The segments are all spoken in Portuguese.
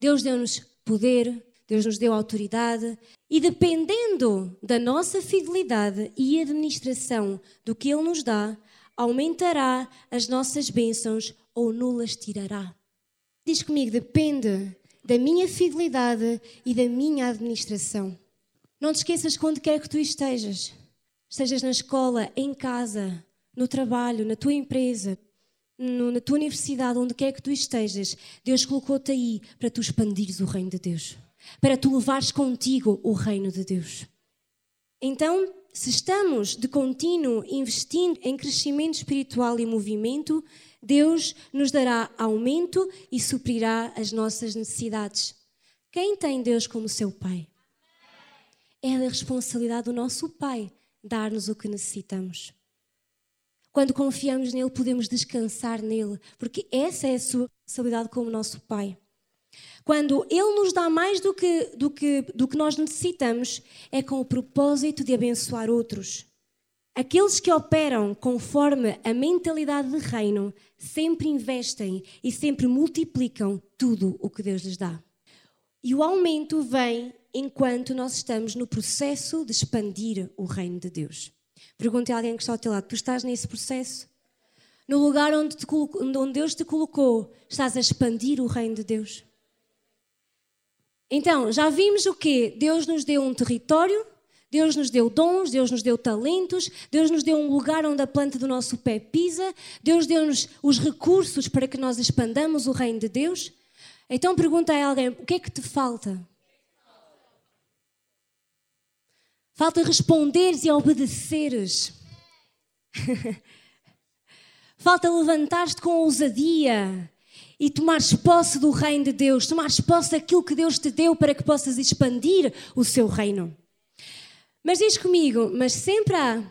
Deus deu-nos poder, Deus nos deu autoridade e dependendo da nossa fidelidade e administração do que Ele nos dá, aumentará as nossas bênçãos ou nulas tirará. Diz comigo, depende da minha fidelidade e da minha administração. Não te esqueças quando quer que tu estejas, estejas na escola, em casa, no trabalho, na tua empresa, na tua universidade, onde quer que tu estejas, Deus colocou-te aí para tu expandires o reino de Deus, para tu levares contigo o reino de Deus. Então, se estamos de contínuo investindo em crescimento espiritual e movimento, Deus nos dará aumento e suprirá as nossas necessidades. Quem tem Deus como seu Pai? É da responsabilidade do nosso Pai dar-nos o que necessitamos. Quando confiamos nele, podemos descansar nele, porque essa é a sua responsabilidade como nosso Pai. Quando Ele nos dá mais do que, do, que, do que nós necessitamos, é com o propósito de abençoar outros. Aqueles que operam conforme a mentalidade de reino sempre investem e sempre multiplicam tudo o que Deus lhes dá. E o aumento vem enquanto nós estamos no processo de expandir o reino de Deus. Pergunte a alguém que está ao teu lado: tu estás nesse processo? No lugar onde, te, onde Deus te colocou, estás a expandir o reino de Deus? Então, já vimos o que? Deus nos deu um território, Deus nos deu dons, Deus nos deu talentos, Deus nos deu um lugar onde a planta do nosso pé pisa, Deus deu-nos os recursos para que nós expandamos o reino de Deus. Então pergunta a alguém: o que é que te falta? Falta responderes e obedeceres. Falta levantar-te com ousadia e tomares posse do reino de Deus, tomares posse daquilo que Deus te deu para que possas expandir o seu reino. Mas diz comigo, mas sempre há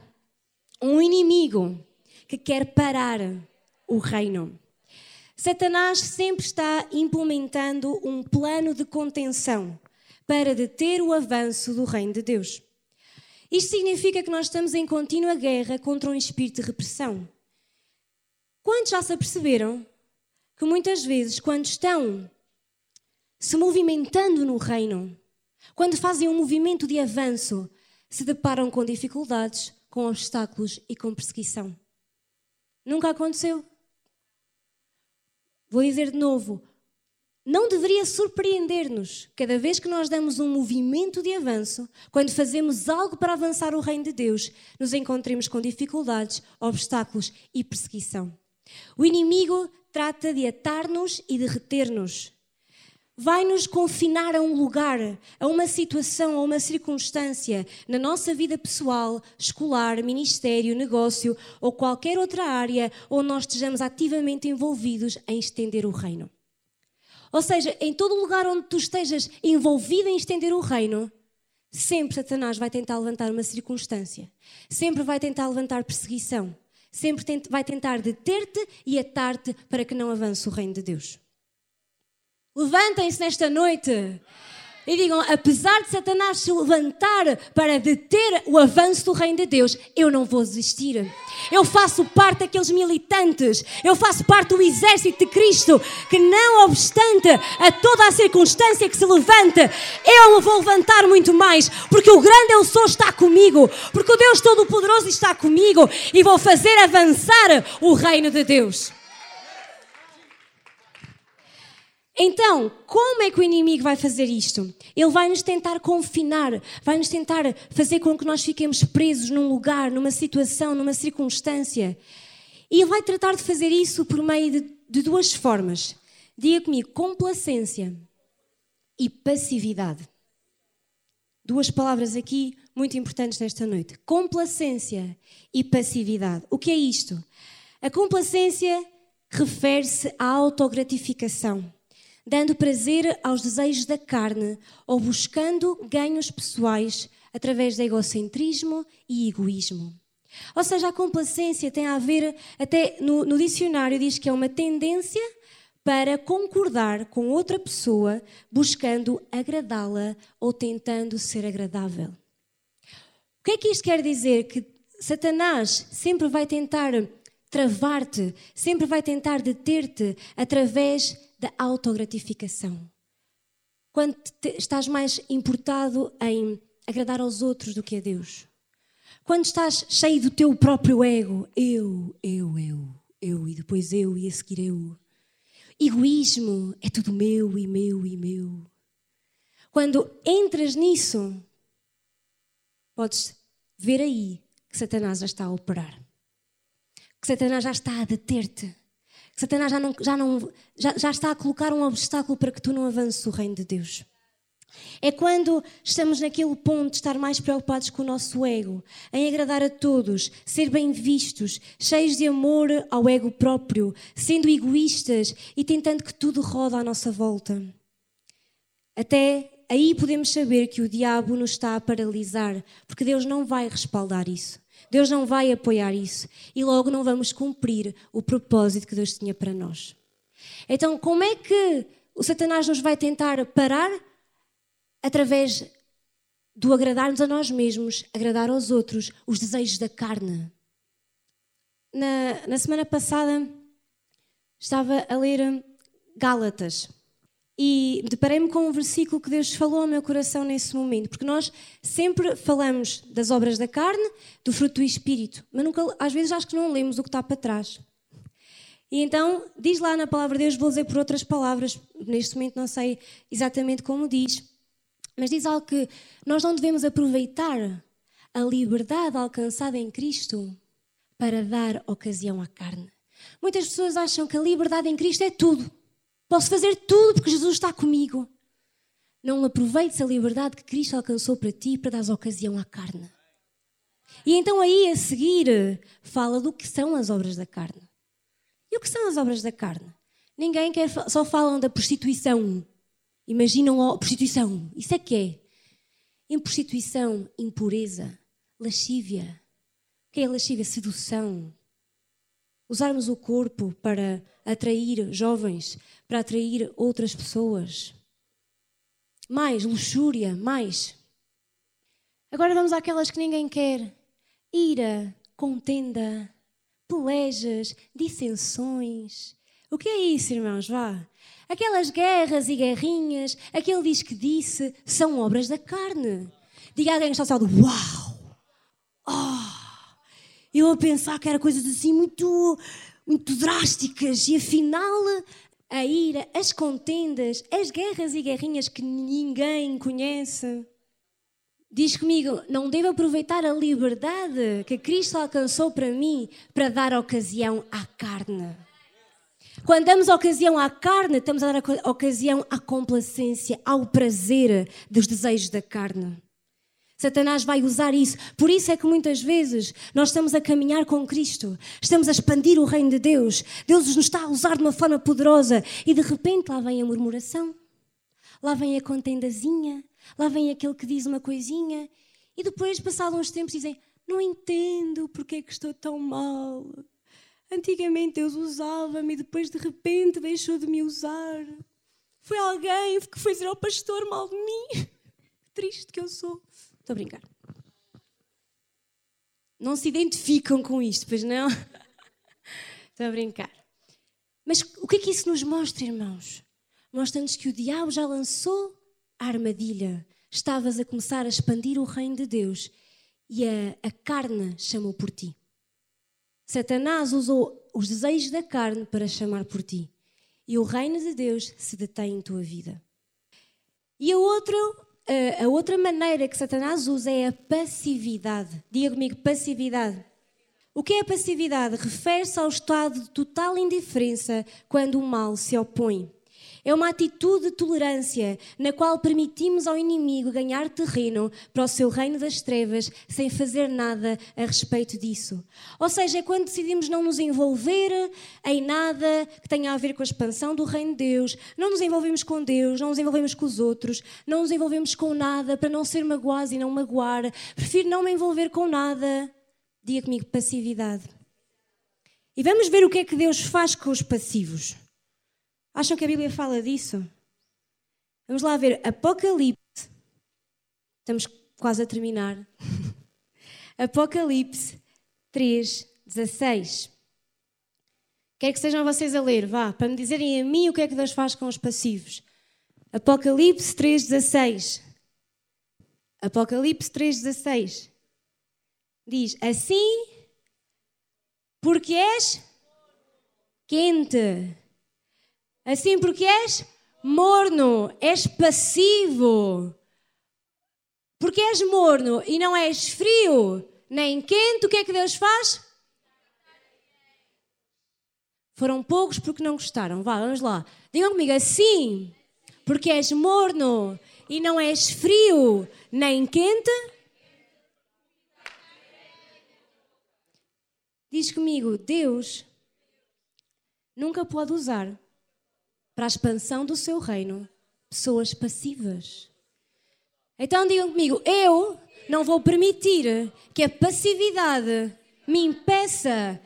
um inimigo que quer parar o reino. Satanás sempre está implementando um plano de contenção para deter o avanço do reino de Deus. Isto significa que nós estamos em contínua guerra contra um espírito de repressão. Quantos já se aperceberam que muitas vezes, quando estão se movimentando no reino, quando fazem um movimento de avanço, se deparam com dificuldades, com obstáculos e com perseguição? Nunca aconteceu. Vou dizer de novo: não deveria surpreender-nos cada vez que nós damos um movimento de avanço, quando fazemos algo para avançar o reino de Deus, nos encontremos com dificuldades, obstáculos e perseguição. O inimigo trata de atar-nos e de reter-nos. Vai-nos confinar a um lugar, a uma situação, a uma circunstância na nossa vida pessoal, escolar, ministério, negócio ou qualquer outra área onde nós estejamos ativamente envolvidos em estender o reino. Ou seja, em todo lugar onde tu estejas envolvido em estender o reino, sempre Satanás vai tentar levantar uma circunstância, sempre vai tentar levantar perseguição, sempre vai tentar deter-te e atar-te para que não avance o reino de Deus. Levantem-se nesta noite e digam: apesar de Satanás se levantar para deter o avanço do reino de Deus, eu não vou desistir. Eu faço parte daqueles militantes, eu faço parte do exército de Cristo, que não obstante a toda a circunstância que se levanta, eu vou levantar muito mais, porque o grande eu sou está comigo, porque o Deus Todo-Poderoso está comigo e vou fazer avançar o reino de Deus. Então, como é que o inimigo vai fazer isto? Ele vai nos tentar confinar, vai nos tentar fazer com que nós fiquemos presos num lugar, numa situação, numa circunstância. E ele vai tratar de fazer isso por meio de, de duas formas. Diga comigo: complacência e passividade. Duas palavras aqui muito importantes nesta noite: complacência e passividade. O que é isto? A complacência refere-se à autogratificação dando prazer aos desejos da carne ou buscando ganhos pessoais através de egocentrismo e egoísmo. Ou seja, a complacência tem a ver, até no, no dicionário diz que é uma tendência para concordar com outra pessoa, buscando agradá-la ou tentando ser agradável. O que é que isto quer dizer? Que Satanás sempre vai tentar travar-te, sempre vai tentar deter-te através da autogratificação. Quando te, estás mais importado em agradar aos outros do que a Deus. Quando estás cheio do teu próprio ego, eu, eu, eu, eu e depois eu e a seguir eu. Egoísmo é tudo meu e meu e meu. Quando entras nisso, podes ver aí que Satanás já está a operar. Que Satanás já está a deter-te. Satanás já, não, já, não, já, já está a colocar um obstáculo para que tu não avances o reino de Deus. É quando estamos naquele ponto de estar mais preocupados com o nosso ego, em agradar a todos, ser bem vistos, cheios de amor ao ego próprio, sendo egoístas e tentando que tudo roda à nossa volta. Até aí podemos saber que o diabo nos está a paralisar, porque Deus não vai respaldar isso. Deus não vai apoiar isso e logo não vamos cumprir o propósito que Deus tinha para nós. Então, como é que o Satanás nos vai tentar parar? Através do agradar-nos a nós mesmos, agradar aos outros, os desejos da carne. Na, na semana passada estava a ler Gálatas. E deparei-me com um versículo que Deus falou ao meu coração nesse momento, porque nós sempre falamos das obras da carne, do fruto do Espírito, mas nunca, às vezes acho que não lemos o que está para trás. E então, diz lá na palavra de Deus, vou dizer por outras palavras, neste momento não sei exatamente como diz, mas diz algo que nós não devemos aproveitar a liberdade alcançada em Cristo para dar ocasião à carne. Muitas pessoas acham que a liberdade em Cristo é tudo. Posso fazer tudo porque Jesus está comigo. Não aproveites a liberdade que Cristo alcançou para ti para dar ocasião à carne. E então aí a seguir fala do que são as obras da carne. E o que são as obras da carne? Ninguém quer, só falam da prostituição. Imaginam a prostituição. Isso é que é. Em prostituição, impureza, lascívia. O que é lascívia? Sedução. Usarmos o corpo para atrair jovens, para atrair outras pessoas. Mais luxúria, mais. Agora vamos àquelas que ninguém quer: ira, contenda, pelejas, dissensões. O que é isso, irmãos? Vá. Aquelas guerras e guerrinhas, aquele diz que disse, são obras da carne. Diga alguém que está ao lado: Uau! Oh! Eu a pensar que era coisas assim muito, muito drásticas e afinal a ira, as contendas, as guerras e guerrinhas que ninguém conhece. Diz comigo, não devo aproveitar a liberdade que Cristo alcançou para mim para dar ocasião à carne. Quando damos ocasião à carne, estamos a dar ocasião à complacência, ao prazer dos desejos da carne. Satanás vai usar isso. Por isso é que muitas vezes nós estamos a caminhar com Cristo, estamos a expandir o reino de Deus. Deus nos está a usar de uma forma poderosa e de repente lá vem a murmuração, lá vem a contendazinha, lá vem aquele que diz uma coisinha e depois, passados uns tempos, dizem: Não entendo porque é que estou tão mal. Antigamente Deus usava-me e depois de repente deixou de me usar. Foi alguém que foi dizer ao pastor mal de mim. Triste que eu sou. Estou a brincar. Não se identificam com isto, pois não? Estou a brincar. Mas o que é que isso nos mostra, irmãos? Mostra-nos que o diabo já lançou a armadilha. Estavas a começar a expandir o reino de Deus e a, a carne chamou por ti. Satanás usou os desejos da carne para chamar por ti. E o reino de Deus se detém em tua vida. E a outra a outra maneira que Satanás usa é a passividade. Diga comigo, passividade. O que é a passividade? Refere-se ao estado de total indiferença quando o mal se opõe. É uma atitude de tolerância na qual permitimos ao inimigo ganhar terreno para o seu reino das trevas sem fazer nada a respeito disso. Ou seja, é quando decidimos não nos envolver em nada que tenha a ver com a expansão do reino de Deus, não nos envolvemos com Deus, não nos envolvemos com os outros, não nos envolvemos com nada para não ser magoados e não magoar. Prefiro não me envolver com nada. Diga comigo, passividade. E vamos ver o que é que Deus faz com os passivos. Acham que a Bíblia fala disso? Vamos lá ver Apocalipse. Estamos quase a terminar. Apocalipse 3, 16. Quero que sejam vocês a ler, vá, para me dizerem a mim o que é que Deus faz com os passivos. Apocalipse 3,16. Apocalipse 3,16. Diz: Assim, porque és quente. Assim, porque és morno, és passivo. Porque és morno e não és frio nem quente, o que é que Deus faz? Foram poucos porque não gostaram. Vá, vamos lá. Digam comigo assim, porque és morno e não és frio nem quente. Diz comigo, Deus nunca pode usar para a expansão do seu reino pessoas passivas. Então digam comigo, eu não vou permitir que a passividade me impeça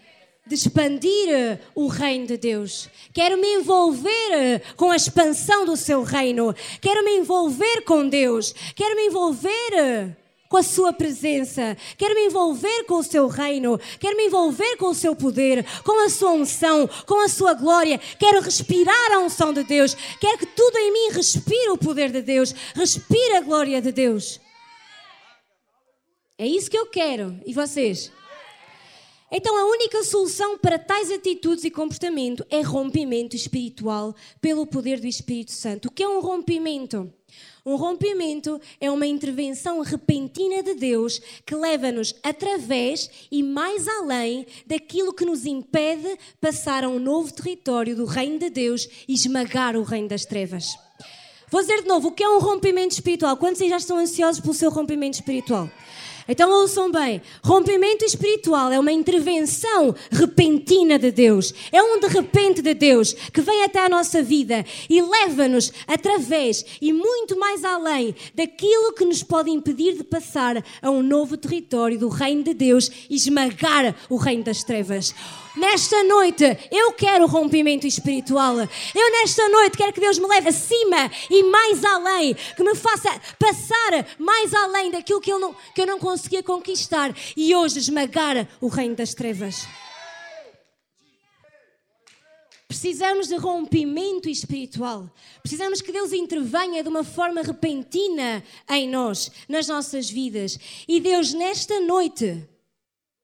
de expandir o reino de Deus. Quero me envolver com a expansão do seu reino. Quero me envolver com Deus. Quero me envolver com a sua presença, quero me envolver com o seu reino, quero me envolver com o seu poder, com a sua unção, com a sua glória, quero respirar a unção de Deus, quero que tudo em mim respire o poder de Deus, respire a glória de Deus. É isso que eu quero. E vocês? Então, a única solução para tais atitudes e comportamento é rompimento espiritual pelo poder do Espírito Santo. O que é um rompimento? Um rompimento é uma intervenção repentina de Deus que leva-nos através e mais além daquilo que nos impede passar a um novo território do reino de Deus e esmagar o reino das trevas. Vou dizer de novo, o que é um rompimento espiritual? Quantos já estão ansiosos pelo seu rompimento espiritual? Então ouçam bem: rompimento espiritual é uma intervenção repentina de Deus. É um de repente de Deus que vem até a nossa vida e leva-nos através e muito mais além daquilo que nos pode impedir de passar a um novo território do reino de Deus e esmagar o reino das trevas. Nesta noite eu quero rompimento espiritual. Eu nesta noite quero que Deus me leve acima e mais além, que me faça passar mais além daquilo que eu não, que eu não conseguia conquistar e hoje esmagar o reino das trevas. Precisamos de rompimento espiritual. Precisamos que Deus intervenha de uma forma repentina em nós, nas nossas vidas. E Deus, nesta noite,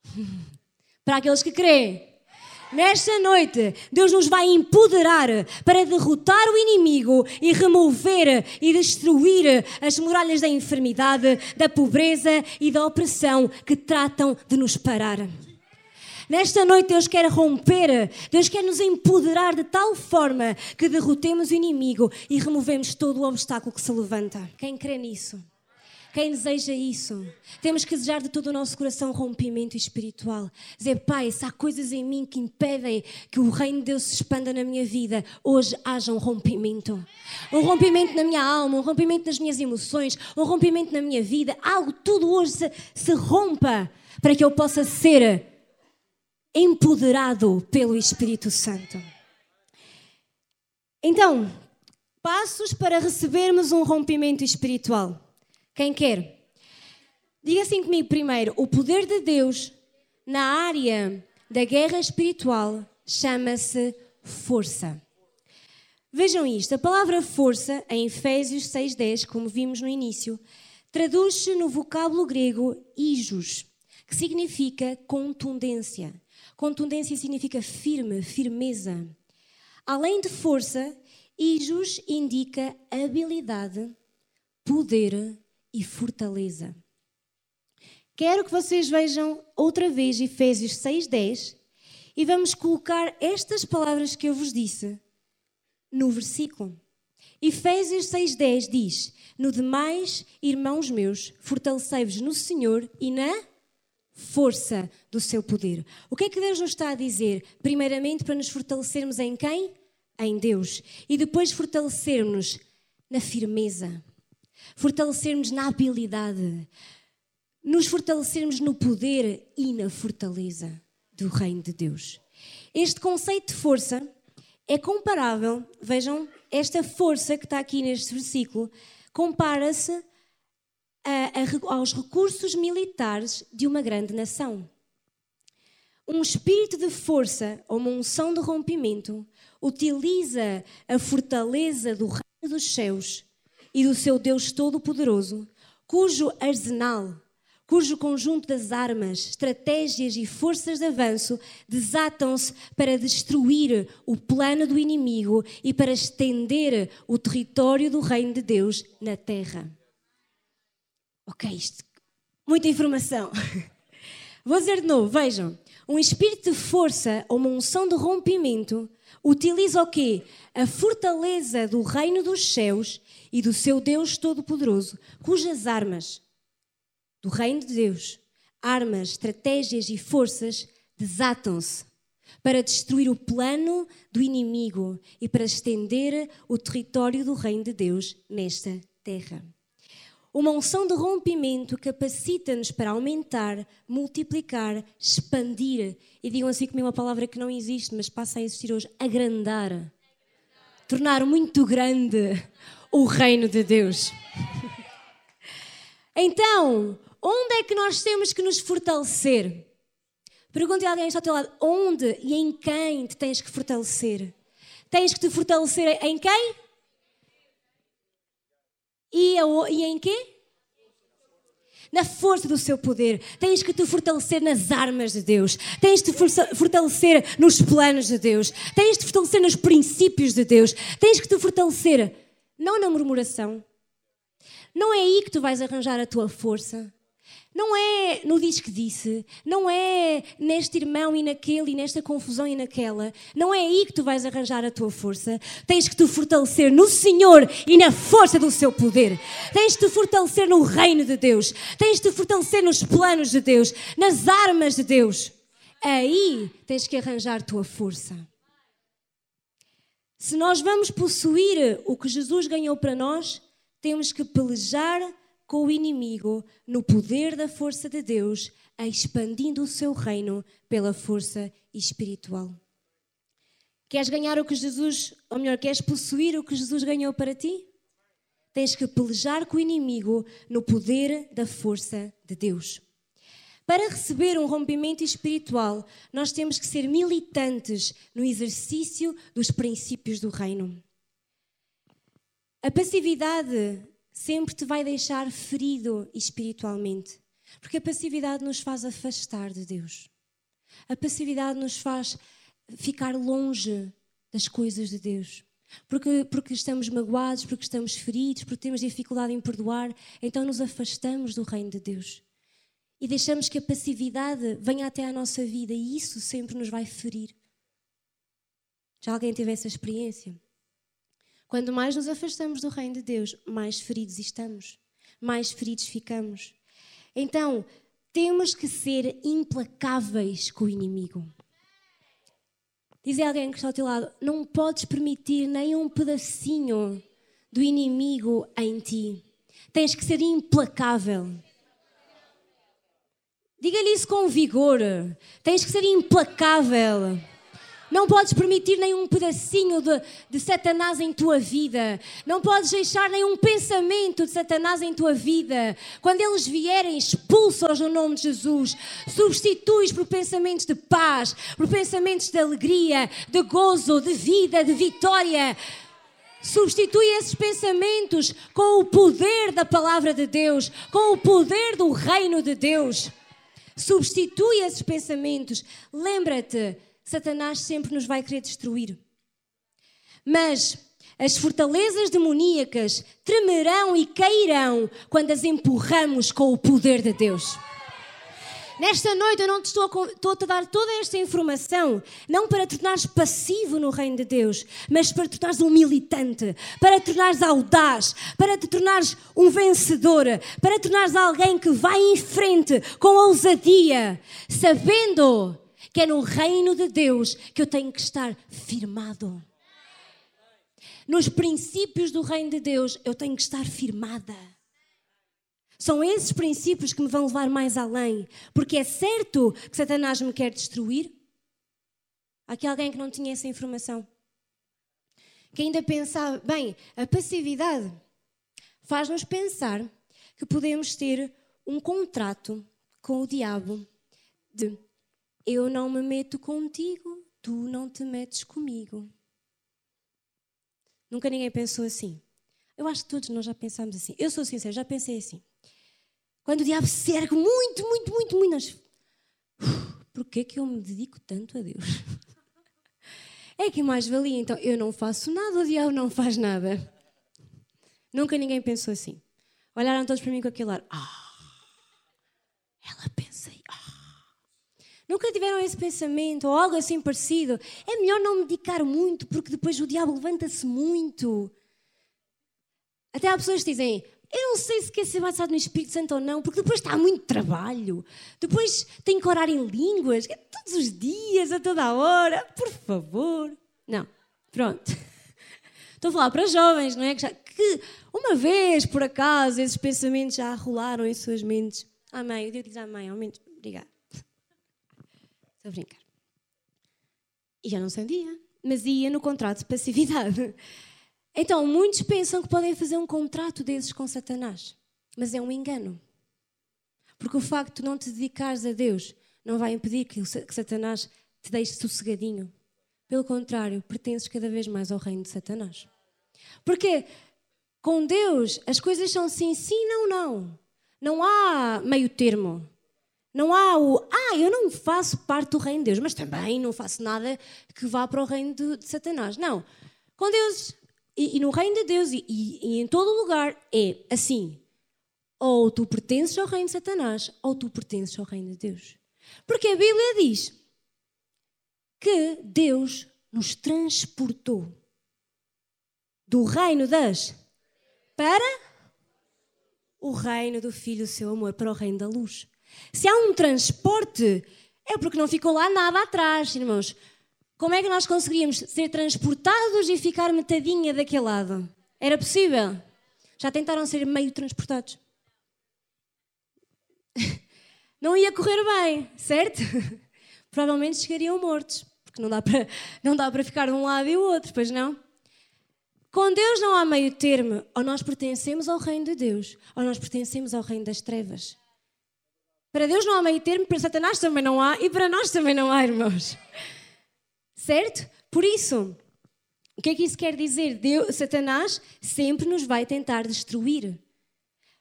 para aqueles que creem, Nesta noite, Deus nos vai empoderar para derrotar o inimigo e remover e destruir as muralhas da enfermidade, da pobreza e da opressão que tratam de nos parar. Nesta noite, Deus quer romper, Deus quer nos empoderar de tal forma que derrotemos o inimigo e removemos todo o obstáculo que se levanta. Quem crê nisso? Quem deseja isso? Temos que desejar de todo o nosso coração rompimento espiritual. Dizer, Pai, se há coisas em mim que impedem que o reino de Deus se expanda na minha vida, hoje haja um rompimento. Um rompimento na minha alma, um rompimento nas minhas emoções, um rompimento na minha vida. Algo, tudo hoje se, se rompa para que eu possa ser empoderado pelo Espírito Santo. Então, passos para recebermos um rompimento espiritual. Quem quer? Diga assim comigo primeiro: o poder de Deus na área da guerra espiritual chama-se força. Vejam isto, a palavra força, em Efésios 6,10, como vimos no início, traduz-se no vocábulo grego ijos, que significa contundência. Contundência significa firme, firmeza. Além de força, ijos indica habilidade, poder e fortaleza. Quero que vocês vejam outra vez Efésios 6:10 e vamos colocar estas palavras que eu vos disse no versículo. Efésios 6:10 diz: No demais, irmãos meus, fortalecei-vos no Senhor e na força do seu poder. O que é que Deus nos está a dizer? Primeiramente, para nos fortalecermos em quem? Em Deus. E depois fortalecermos na firmeza fortalecermos na habilidade, nos fortalecermos no poder e na fortaleza do Reino de Deus. Este conceito de força é comparável, vejam, esta força que está aqui neste versículo, compara-se aos recursos militares de uma grande nação. Um espírito de força ou uma unção de rompimento utiliza a fortaleza do reino dos céus e do seu Deus Todo-Poderoso, cujo arsenal, cujo conjunto das armas, estratégias e forças de avanço desatam-se para destruir o plano do inimigo e para estender o território do reino de Deus na terra. Ok, isto, muita informação. Vou dizer de novo, vejam. Um espírito de força ou uma unção de rompimento utiliza o quê? A fortaleza do reino dos céus e do seu Deus Todo-Poderoso, cujas armas do reino de Deus, armas, estratégias e forças desatam-se para destruir o plano do inimigo e para estender o território do reino de Deus nesta terra. Uma unção de rompimento capacita-nos para aumentar, multiplicar, expandir. E digam assim comigo uma palavra que não existe, mas passa a existir hoje: agrandar. Tornar muito grande o reino de Deus. Então, onde é que nós temos que nos fortalecer? Pergunte a alguém que está ao teu lado: onde e em quem te tens que fortalecer? Tens que te fortalecer em quem? E, e em quê? Na força do seu poder. Tens que te fortalecer nas armas de Deus. Tens de te fortalecer nos planos de Deus. Tens de te fortalecer nos princípios de Deus. Tens que te fortalecer não na murmuração. Não é aí que tu vais arranjar a tua força. Não é no diz que disse, não é neste irmão e naquele e nesta confusão e naquela. Não é aí que tu vais arranjar a tua força. Tens que te fortalecer no Senhor e na força do seu poder. Tens de te fortalecer no reino de Deus. Tens de te fortalecer nos planos de Deus, nas armas de Deus. Aí tens que arranjar a tua força. Se nós vamos possuir o que Jesus ganhou para nós, temos que pelejar com o inimigo no poder da força de Deus, expandindo o seu reino pela força espiritual. Queres ganhar o que Jesus, ou melhor, queres possuir o que Jesus ganhou para ti? Tens que pelejar com o inimigo no poder da força de Deus. Para receber um rompimento espiritual, nós temos que ser militantes no exercício dos princípios do reino. A passividade sempre te vai deixar ferido espiritualmente. Porque a passividade nos faz afastar de Deus. A passividade nos faz ficar longe das coisas de Deus. Porque, porque estamos magoados, porque estamos feridos, porque temos dificuldade em perdoar, então nos afastamos do reino de Deus. E deixamos que a passividade venha até à nossa vida e isso sempre nos vai ferir. Já alguém teve essa experiência? Quando mais nos afastamos do reino de Deus, mais feridos estamos, mais feridos ficamos. Então, temos que ser implacáveis com o inimigo. Diz alguém que está ao teu lado: não podes permitir nem um pedacinho do inimigo em ti. Tens que ser implacável. Diga-lhe isso com vigor. Tens que ser implacável. Não podes permitir nenhum pedacinho de, de Satanás em tua vida. Não podes deixar nenhum pensamento de Satanás em tua vida. Quando eles vierem, expulsa-os no nome de Jesus. Substituis por pensamentos de paz, por pensamentos de alegria, de gozo, de vida, de vitória. Substitui esses pensamentos com o poder da palavra de Deus, com o poder do reino de Deus. Substitui esses pensamentos. Lembra-te Satanás sempre nos vai querer destruir. Mas as fortalezas demoníacas tremerão e cairão quando as empurramos com o poder de Deus. Nesta noite eu não te estou a, estou a dar toda esta informação, não para tornares passivo no reino de Deus, mas para te tornares um militante, para te tornares audaz, para te tornares um vencedor, para te tornares alguém que vai em frente com ousadia, sabendo que é no reino de Deus que eu tenho que estar firmado. Nos princípios do reino de Deus eu tenho que estar firmada. São esses princípios que me vão levar mais além, porque é certo que Satanás me quer destruir. Aqui alguém que não tinha essa informação. Que ainda pensava, bem, a passividade faz-nos pensar que podemos ter um contrato com o diabo de Eu não me meto contigo, tu não te metes comigo. Nunca ninguém pensou assim. Eu acho que todos nós já pensámos assim. Eu sou sincero, já pensei assim. Quando o diabo se ergue muito, muito, muito, muito, nós... Porquê que eu me dedico tanto a Deus? É que mais valia, então, eu não faço nada, o diabo não faz nada. Nunca ninguém pensou assim. Olharam todos para mim com aquele ar. Ah, ela pensa. Nunca tiveram esse pensamento ou algo assim parecido. É melhor não medicar muito, porque depois o diabo levanta-se muito. Até há pessoas que dizem: Eu não sei se quer ser batizado no Espírito Santo ou não, porque depois está muito trabalho. Depois tem que orar em línguas, é todos os dias, a toda a hora. Por favor. Não. Pronto. Estou a falar para jovens, não é? Que, já, que uma vez, por acaso, esses pensamentos já rolaram em suas mentes. Amém. Deus diz amém. Aumento. Obrigado. Estou a brincar. E já não sabia, mas ia no contrato de passividade. Então, muitos pensam que podem fazer um contrato desses com Satanás, mas é um engano. Porque o facto de não te dedicares a Deus não vai impedir que Satanás te deixe sossegadinho. Pelo contrário, pertences cada vez mais ao reino de Satanás. Porque com Deus as coisas são sim, sim, não, não. Não há meio termo. Não há o, ah, eu não faço parte do reino de Deus, mas também não faço nada que vá para o reino de, de Satanás. Não. Com Deus e, e no reino de Deus e, e, e em todo lugar é assim. Ou tu pertences ao reino de Satanás, ou tu pertences ao reino de Deus. Porque a Bíblia diz que Deus nos transportou do reino das para o reino do Filho, o seu amor, para o reino da luz. Se há um transporte, é porque não ficou lá nada atrás, irmãos. Como é que nós conseguiríamos ser transportados e ficar metadinha daquele lado? Era possível? Já tentaram ser meio transportados? Não ia correr bem, certo? Provavelmente chegariam mortos, porque não dá para, não dá para ficar de um lado e o outro, pois não? Com Deus não há meio termo. Ou nós pertencemos ao reino de Deus, ou nós pertencemos ao reino das trevas. Para Deus não há meio termo, para Satanás também não há e para nós também não há, irmãos. Certo? Por isso, o que é que isso quer dizer? Deus, Satanás sempre nos vai tentar destruir.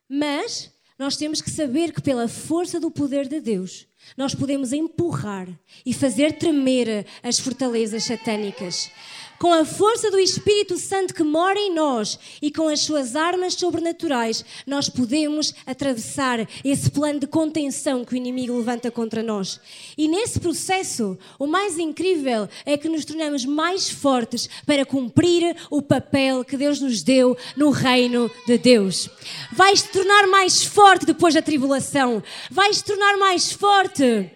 Mas nós temos que saber que, pela força do poder de Deus, nós podemos empurrar e fazer tremer as fortalezas satânicas com a força do Espírito Santo que mora em nós e com as suas armas sobrenaturais, nós podemos atravessar esse plano de contenção que o inimigo levanta contra nós. E nesse processo, o mais incrível é que nos tornamos mais fortes para cumprir o papel que Deus nos deu no reino de Deus. Vais te tornar mais forte depois da tribulação. Vais te tornar mais forte.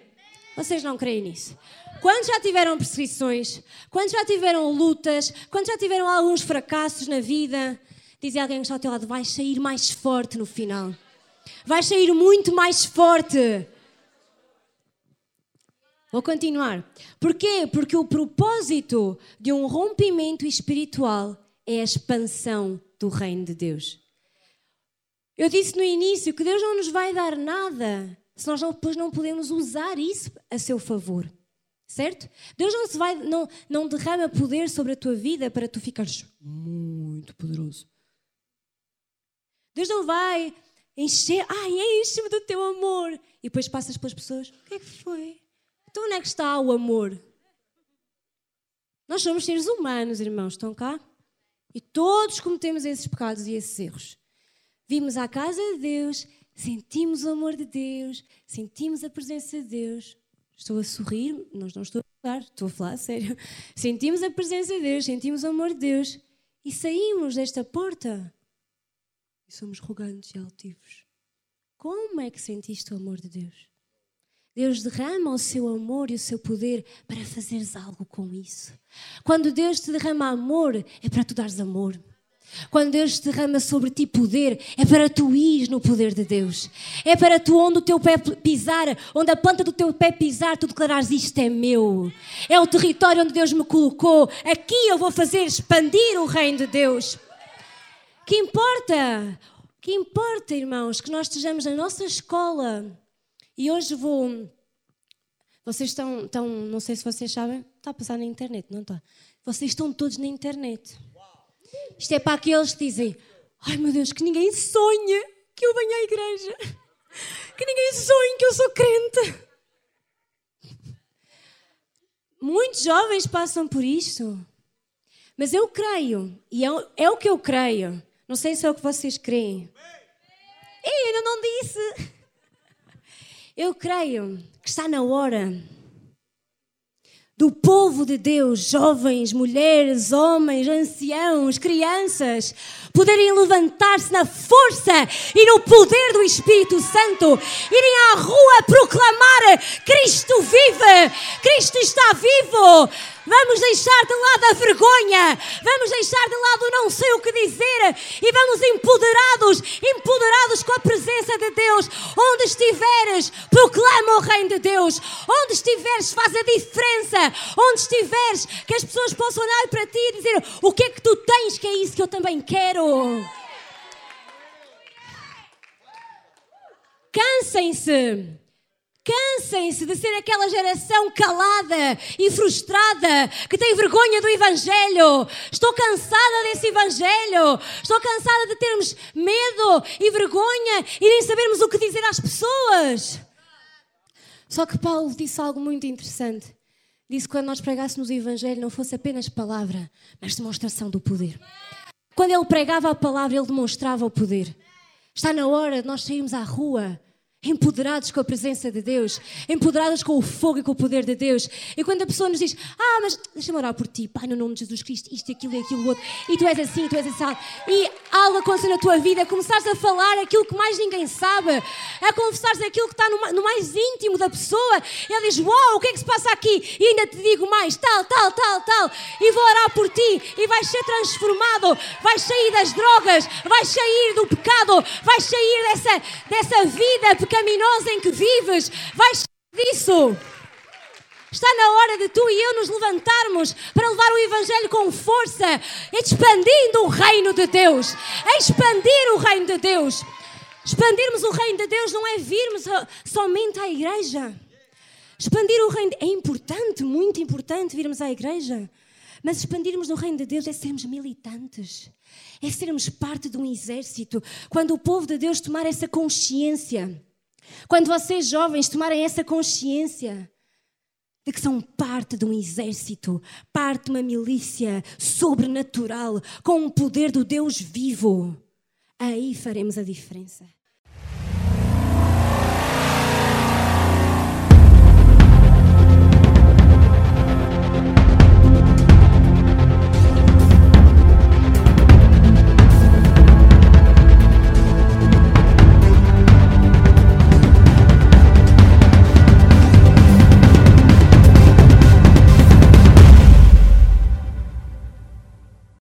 Vocês não creem nisso? Quando já tiveram perseguições, quando já tiveram lutas, quando já tiveram alguns fracassos na vida, dizia alguém que está ao teu lado: vais sair mais forte no final. Vais sair muito mais forte. Vou continuar. Porquê? Porque o propósito de um rompimento espiritual é a expansão do reino de Deus. Eu disse no início que Deus não nos vai dar nada se nós depois não podemos usar isso a seu favor. Certo? Deus não, se vai, não, não derrama poder sobre a tua vida para tu ficares muito poderoso. Deus não vai encher, ai, enche-me do teu amor. E depois passas pelas pessoas, o que é que foi? Então onde é que está o amor? Nós somos seres humanos, irmãos, estão cá? E todos cometemos esses pecados e esses erros. Vimos à casa de Deus, sentimos o amor de Deus, sentimos a presença de Deus, Estou a sorrir, mas não estou a falar, estou a falar a sério. Sentimos a presença de Deus, sentimos o amor de Deus e saímos desta porta e somos rogantes e altivos. Como é que sentiste o amor de Deus? Deus derrama o seu amor e o seu poder para fazeres algo com isso. Quando Deus te derrama amor, é para tu dares amor. Quando Deus derrama sobre ti poder, é para tu ires no poder de Deus. É para tu, onde o teu pé pisar, onde a planta do teu pé pisar, tu declarares: Isto é meu. É o território onde Deus me colocou. Aqui eu vou fazer expandir o reino de Deus. Que importa? Que importa, irmãos, que nós estejamos na nossa escola. E hoje vou Vocês estão, estão, não sei se vocês sabem, está a passar na internet, não está? Vocês estão todos na internet. Isto é para aqueles que dizem: Ai meu Deus, que ninguém sonhe que eu venha à igreja. Que ninguém sonhe que eu sou crente. Muitos jovens passam por isto. Mas eu creio, e é, é o que eu creio. Não sei se é o que vocês creem. Ei, ainda não disse. Eu creio que está na hora do povo de Deus, jovens, mulheres, homens, anciãos, crianças, poderem levantar-se na força e no poder do Espírito Santo, irem à rua proclamar: Cristo vive, Cristo está vivo. Vamos deixar de lado a vergonha, vamos deixar de lado não sei o que dizer e vamos empoderados, empoderados com a presença de Deus. Onde estiveres, proclama o Reino de Deus. Onde estiveres, faz a diferença. Onde estiveres, que as pessoas possam olhar para ti e dizer: O que é que tu tens, que é isso que eu também quero. Cansem-se Cansem-se de ser aquela geração calada e frustrada que tem vergonha do Evangelho. Estou cansada desse Evangelho. Estou cansada de termos medo e vergonha e nem sabermos o que dizer às pessoas. Só que Paulo disse algo muito interessante. Disse que quando nós pregássemos o Evangelho não fosse apenas palavra, mas demonstração do poder. Quando ele pregava a palavra, ele demonstrava o poder. Está na hora de nós sairmos à rua empoderados com a presença de Deus, empoderados com o fogo e com o poder de Deus. E quando a pessoa nos diz, ah, mas deixa-me orar por ti, Pai, no nome de Jesus Cristo, isto, aquilo e aquilo outro, e tu és assim, tu és assim, e algo aconteceu na tua vida, começares a falar aquilo que mais ninguém sabe, a confessares aquilo que está no, mais íntimo da pessoa, e ela diz, uau, wow, o que é que se passa aqui? E ainda te digo mais, tal, tal, tal, tal, e vou orar por ti, e vais ser transformado, vais sair das drogas, vais sair do pecado, vais sair dessa, dessa vida pecaminosa em que vives, vais disso. Está na hora de tu e eu nos levantarmos para levar o Evangelho com força, expandindo o reino de Deus. Expandir o reino de Deus. Expandirmos o reino de Deus não é virmos somente à igreja. Expandir o reino é importante, muito importante virmos à igreja. Mas expandirmos o reino de Deus é sermos militantes, é sermos parte de um exército. Quando o povo de Deus tomar essa consciência quando vocês jovens tomarem essa consciência de que são parte de um exército, parte de uma milícia sobrenatural, com o poder do Deus vivo, aí faremos a diferença.